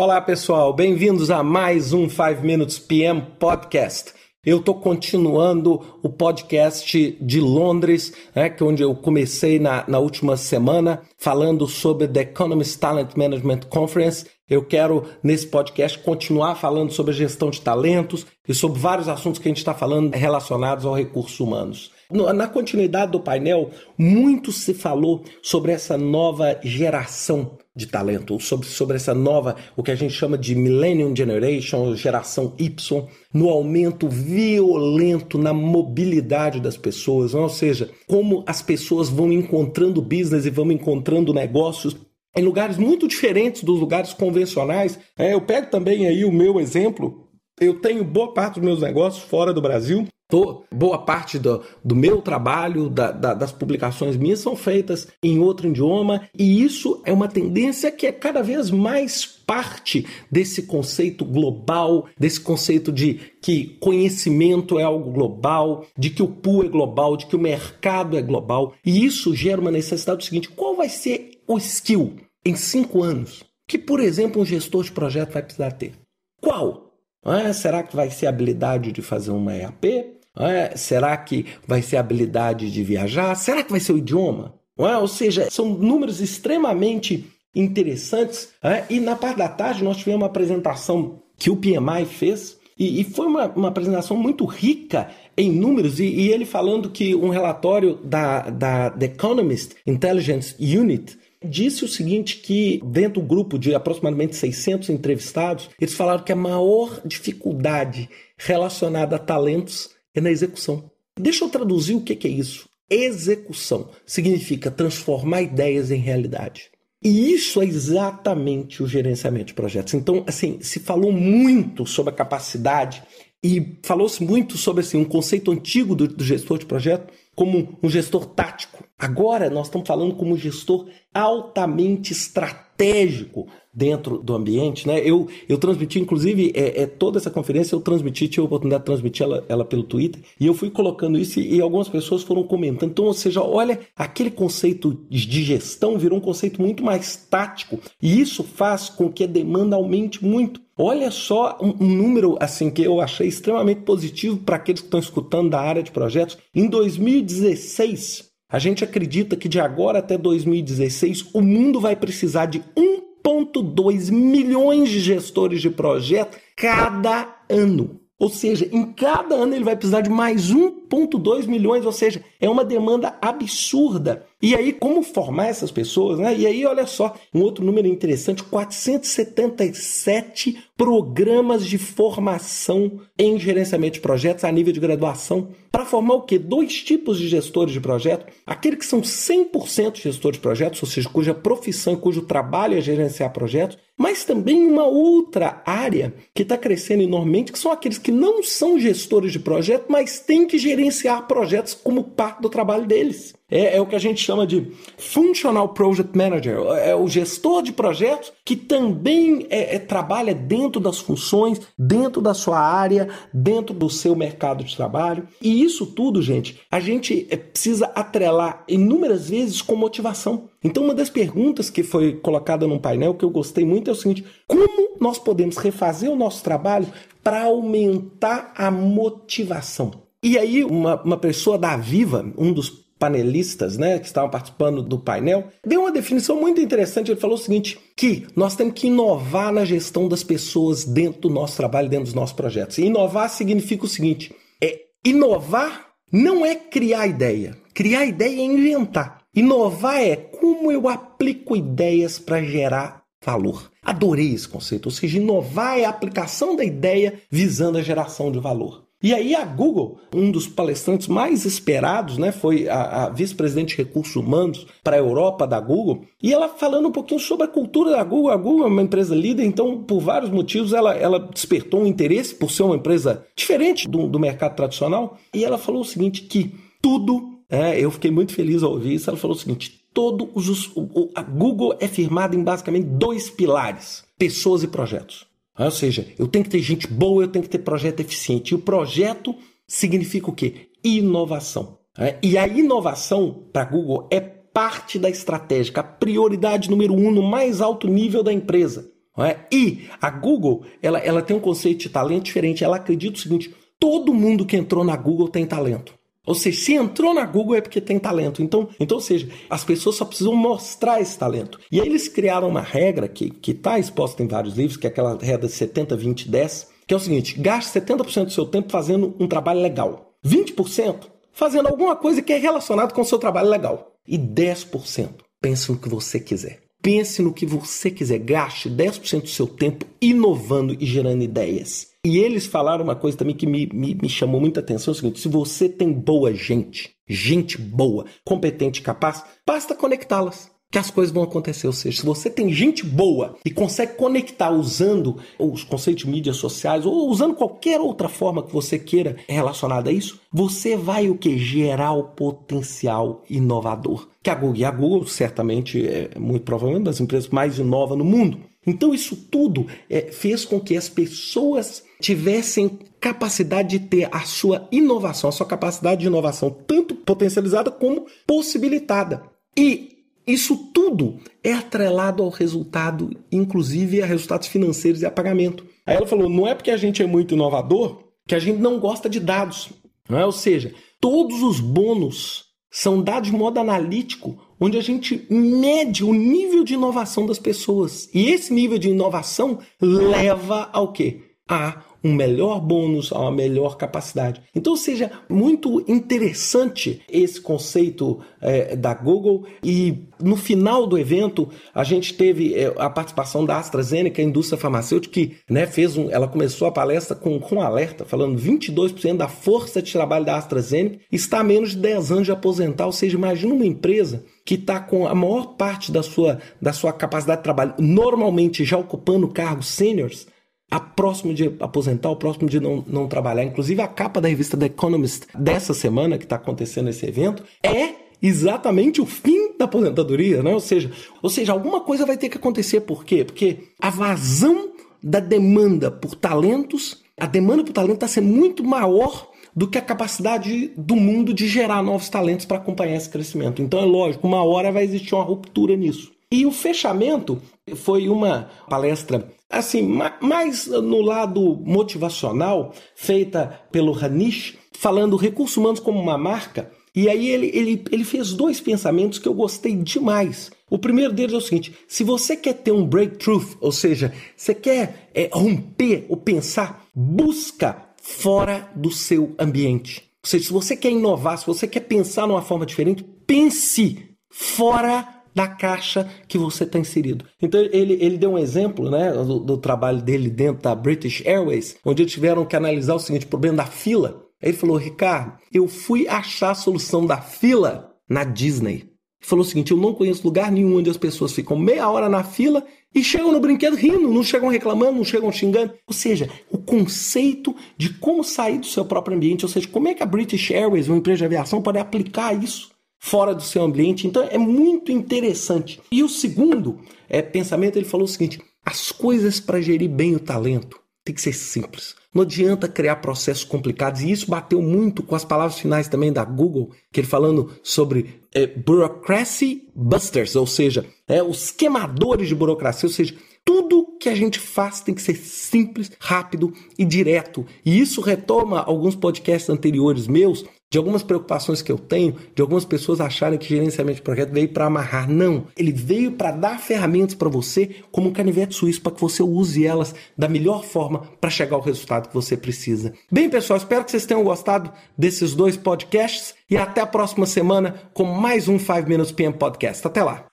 Olá pessoal, bem-vindos a mais um 5 Minutes PM Podcast. Eu estou continuando o podcast de Londres, né, que é onde eu comecei na, na última semana, falando sobre The Economist Talent Management Conference. Eu quero, nesse podcast, continuar falando sobre a gestão de talentos e sobre vários assuntos que a gente está falando relacionados aos recursos humanos. Na continuidade do painel, muito se falou sobre essa nova geração de talento, sobre, sobre essa nova, o que a gente chama de Millennium Generation, geração Y, no aumento violento na mobilidade das pessoas, ou seja, como as pessoas vão encontrando business e vão encontrando negócios em lugares muito diferentes dos lugares convencionais. É, eu pego também aí o meu exemplo. Eu tenho boa parte dos meus negócios fora do Brasil Tô, boa parte do, do meu trabalho, da, da, das publicações minhas, são feitas em outro idioma, e isso é uma tendência que é cada vez mais parte desse conceito global, desse conceito de que conhecimento é algo global, de que o pool é global, de que o mercado é global, e isso gera uma necessidade do seguinte: qual vai ser o skill em cinco anos que, por exemplo, um gestor de projeto vai precisar ter? Qual? Ah, será que vai ser a habilidade de fazer uma EAP? É? Será que vai ser a habilidade de viajar? Será que vai ser o idioma? É? Ou seja, são números extremamente interessantes. É? E na parte da tarde nós tivemos uma apresentação que o PMI fez e, e foi uma, uma, apresentação muito rica em números e, e, ele falando que um relatório da, da The Economist Intelligence Unit disse o seguinte que dentro do grupo de aproximadamente 600 entrevistados, eles falaram que a maior dificuldade relacionada a talentos é na execução. Deixa eu traduzir o que é isso. Execução significa transformar ideias em realidade. E isso é exatamente o gerenciamento de projetos. Então, assim, se falou muito sobre a capacidade e falou-se muito sobre assim, um conceito antigo do, do, gestor de projeto como um gestor tático. Agora nós estamos falando como um gestor altamente estratégico dentro do ambiente, né? Eu, eu transmiti, inclusive, é, é, toda essa conferência eu transmiti, tive a oportunidade de transmitir ela, ela pelo Twitter, e eu fui colocando isso e, e, algumas pessoas foram comentando. Então, ou seja, olha, aquele conceito de gestão virou um conceito muito mais tático, e isso faz com que a demanda aumente muito. Olha só um, número assim que eu achei extremamente positivo para aqueles que estão escutando da área de projetos. Em 2016, a gente acredita que de agora até 2016 o mundo vai precisar de 1,2 milhões de gestores de projeto cada ano. Ou seja, em cada ano ele vai precisar de mais 1,2 milhões, ou seja, é uma demanda absurda. E aí, como formar essas pessoas, né? E aí, olha só, um outro número interessante: 477 programas de formação em gerenciamento de projetos a nível de graduação. Para formar o quê? Dois tipos de gestores de projeto. Aquele que são 100% gestores de projetos, ou seja, cuja profissão, cujo trabalho é gerenciar projetos, mas também uma outra área que está crescendo enormemente, que são aqueles que não são gestores de projeto, mas têm que gerenciar projetos como parte do trabalho deles. É, é, o que a gente chama de Functional Project Manager, é o gestor de projetos que também é, é, trabalha dentro das funções, dentro da sua área, dentro do seu mercado de trabalho. E isso tudo, gente, a gente é, precisa atrelar inúmeras vezes com motivação. Então, uma das perguntas que foi colocada num painel que eu gostei muito é o seguinte: como nós podemos refazer o nosso trabalho para aumentar a motivação? E aí, uma, uma pessoa da Viva, um dos panelistas, né, que estavam participando do painel, deu uma definição muito interessante. Ele falou o seguinte: que nós temos que inovar na gestão das pessoas dentro do nosso trabalho, dentro dos nossos projetos. E inovar significa o seguinte: é inovar não é criar ideia. Criar ideia é inventar. Inovar é como eu aplico ideias para gerar valor. Adorei esse conceito. Ou seja, inovar é a aplicação da ideia visando a geração de valor. E aí a Google, um dos palestrantes mais esperados, né, foi a, a vice-presidente de recursos humanos para a Europa da Google, e ela falando um pouquinho sobre a cultura da Google. A Google é uma empresa líder, então por vários motivos ela, ela despertou um interesse por ser uma empresa diferente do, do mercado tradicional. E ela falou o seguinte que tudo, é, eu fiquei muito feliz ao ouvir isso. Ela falou o seguinte: todos os, o, a Google é firmada em basicamente dois pilares: pessoas e projetos. Ou seja, eu tenho que ter gente boa, eu tenho que ter projeto eficiente. E o projeto significa o quê? Inovação. E a inovação para Google é parte da estratégia, a prioridade número um no mais alto nível da empresa. E a Google, ela, ela tem um conceito de talento diferente. Ela acredita o seguinte: todo mundo que entrou na Google tem talento. Ou seja, se entrou na Google é porque tem talento. Então, então ou seja, as pessoas só precisam mostrar esse talento. E aí eles criaram uma regra que está exposta em vários livros, que é aquela regra 70, 20, 10, que é o seguinte: gaste 70% do seu tempo fazendo um trabalho legal, 20% fazendo alguma coisa que é relacionada com o seu trabalho legal, e 10% pense no que você quiser. Pense no que você quiser. Gaste 10% do seu tempo inovando e gerando ideias. E eles falaram uma coisa também que me, me, me chamou muita atenção: é o seguinte, se você tem boa gente, gente boa, competente, capaz, basta conectá-las que as coisas vão acontecer. Ou seja, se você tem gente boa e consegue conectar usando os conceitos de mídias sociais ou usando qualquer outra forma que você queira relacionada a isso, você vai o que? Gerar o potencial inovador. Que a Google, e a Google certamente é muito provavelmente uma das empresas mais inova no mundo. Então isso tudo é, fez com que as pessoas tivessem capacidade de ter a sua inovação, a sua capacidade de inovação tanto potencializada como possibilitada. E isso tudo é atrelado ao resultado, inclusive a resultados financeiros e a pagamento. Aí ela falou: não é porque a gente é muito inovador que a gente não gosta de dados. Não é? Ou seja, todos os bônus são dados de modo analítico, onde a gente mede o nível de inovação das pessoas. E esse nível de inovação leva ao quê? A um melhor bônus, a uma melhor capacidade. Então, seja muito interessante esse conceito é, da Google. E no final do evento, a gente teve é, a participação da AstraZeneca, a indústria farmacêutica, que né, fez um, ela começou a palestra com, com um alerta, falando 22% da força de trabalho da AstraZeneca está a menos de 10 anos de aposentar. Ou seja, imagina uma empresa que está com a maior parte da sua, da sua capacidade de trabalho normalmente já ocupando cargos sêniores a próximo de aposentar, o próximo de não, não trabalhar. Inclusive, a capa da revista The Economist dessa semana, que está acontecendo esse evento, é exatamente o fim da aposentadoria, né? Ou seja, ou seja, alguma coisa vai ter que acontecer. Por quê? Porque a vazão da demanda por talentos, a demanda por talento está sendo muito maior do que a capacidade do mundo de gerar novos talentos para acompanhar esse crescimento. Então é lógico, uma hora vai existir uma ruptura nisso. E o fechamento foi uma palestra assim, mais no lado motivacional, feita pelo Hanish, falando recursos humanos como uma marca. E aí ele, ele, ele fez dois pensamentos que eu gostei demais. O primeiro deles é o seguinte: se você quer ter um breakthrough, ou seja, você quer é, romper ou pensar, busca fora do seu ambiente. Ou seja, se você quer inovar, se você quer pensar numa forma diferente, pense fora da caixa que você está inserido. Então ele, ele deu um exemplo né, do, do, trabalho dele dentro da British Airways, onde eles tiveram que analisar o seguinte problema da fila. Aí ele falou, Ricardo, eu fui achar a solução da fila na Disney. Ele falou o seguinte: eu não conheço lugar nenhum onde as pessoas ficam meia hora na fila e chegam no brinquedo rindo, não chegam reclamando, não chegam xingando. Ou seja, o conceito de como sair do seu próprio ambiente, ou seja, como é que a British Airways, uma empresa de aviação, pode aplicar isso fora do seu ambiente. Então é muito interessante. E o segundo é, pensamento, ele falou o seguinte: as coisas para gerir bem o talento tem que ser simples. Não adianta criar processos complicados. E isso bateu muito com as palavras finais também da Google, que ele falando sobre é, bureaucracy busters, ou seja, é, os queimadores de burocracia, ou seja, tudo que a gente faz tem que ser simples, rápido e direto. E isso retoma alguns podcasts anteriores meus, de algumas preocupações que eu tenho, de algumas pessoas acharem que gerenciamento de projeto veio para amarrar. Não, ele veio para dar ferramentas para você como um canivete suíço para que você use elas da melhor forma para chegar ao resultado que você precisa. Bem, pessoal, espero que vocês tenham gostado desses dois podcasts e até a próxima semana com mais um 5 Minutes PM Podcast. Até lá.